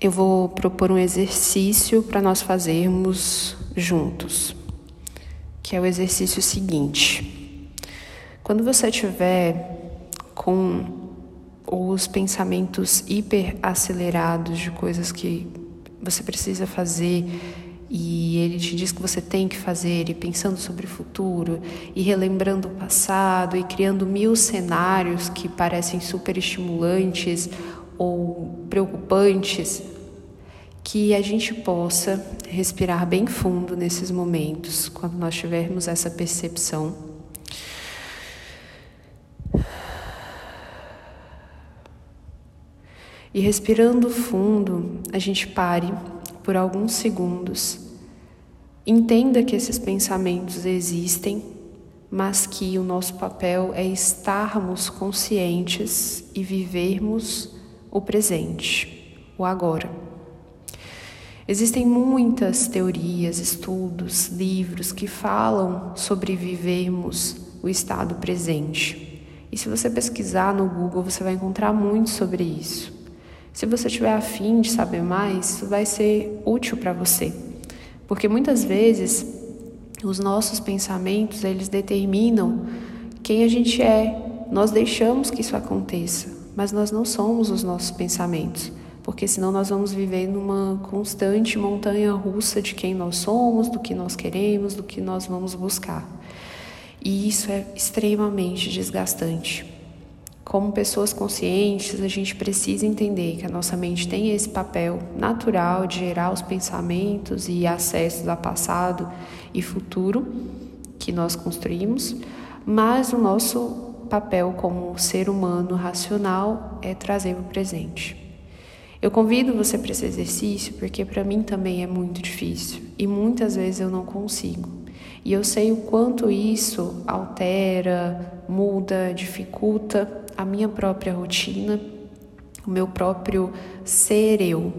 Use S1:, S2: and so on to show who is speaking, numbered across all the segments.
S1: eu vou propor um exercício para nós fazermos juntos, que é o exercício seguinte. Quando você tiver com os pensamentos hiper acelerados de coisas que você precisa fazer e ele te diz que você tem que fazer, e pensando sobre o futuro, e relembrando o passado, e criando mil cenários que parecem super estimulantes ou preocupantes, que a gente possa respirar bem fundo nesses momentos, quando nós tivermos essa percepção. E respirando fundo, a gente pare por alguns segundos. Entenda que esses pensamentos existem, mas que o nosso papel é estarmos conscientes e vivermos o presente, o agora. Existem muitas teorias, estudos, livros que falam sobre vivermos o estado presente. E se você pesquisar no Google, você vai encontrar muito sobre isso. Se você tiver afim de saber mais, isso vai ser útil para você. Porque muitas vezes os nossos pensamentos, eles determinam quem a gente é. Nós deixamos que isso aconteça mas nós não somos os nossos pensamentos, porque senão nós vamos viver numa constante montanha russa de quem nós somos, do que nós queremos, do que nós vamos buscar. E isso é extremamente desgastante. Como pessoas conscientes, a gente precisa entender que a nossa mente tem esse papel natural de gerar os pensamentos e acessos a passado e futuro que nós construímos, mas o nosso papel como ser humano racional é trazer o presente. Eu convido você para esse exercício porque para mim também é muito difícil e muitas vezes eu não consigo. E eu sei o quanto isso altera, muda, dificulta a minha própria rotina, o meu próprio ser eu.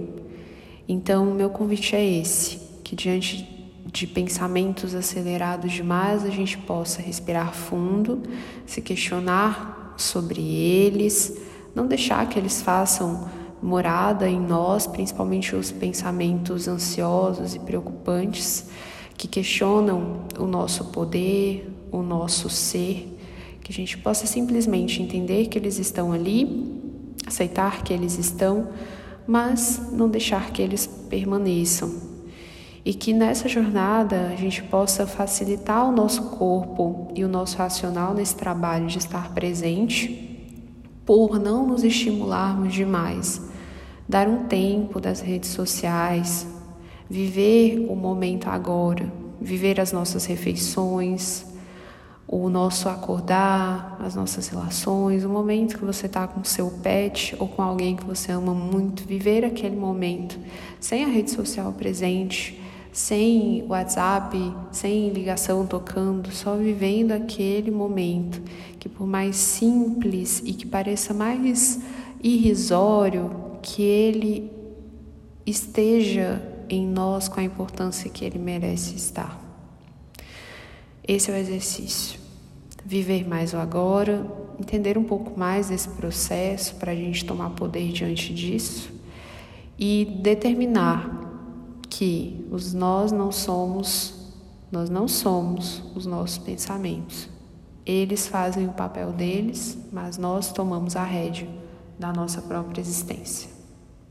S1: Então, o meu convite é esse: que diante de pensamentos acelerados demais, a gente possa respirar fundo, se questionar sobre eles, não deixar que eles façam morada em nós, principalmente os pensamentos ansiosos e preocupantes que questionam o nosso poder, o nosso ser, que a gente possa simplesmente entender que eles estão ali, aceitar que eles estão, mas não deixar que eles permaneçam e que nessa jornada a gente possa facilitar o nosso corpo e o nosso racional nesse trabalho de estar presente, por não nos estimularmos demais, dar um tempo das redes sociais, viver o momento agora, viver as nossas refeições, o nosso acordar, as nossas relações, o momento que você está com seu pet ou com alguém que você ama muito, viver aquele momento sem a rede social presente sem WhatsApp, sem ligação tocando, só vivendo aquele momento que, por mais simples e que pareça mais irrisório, que ele esteja em nós com a importância que ele merece estar. Esse é o exercício. Viver mais o agora, entender um pouco mais desse processo para a gente tomar poder diante disso e determinar que os nós não somos, nós não somos os nossos pensamentos. Eles fazem o papel deles, mas nós tomamos a rédea da nossa própria existência.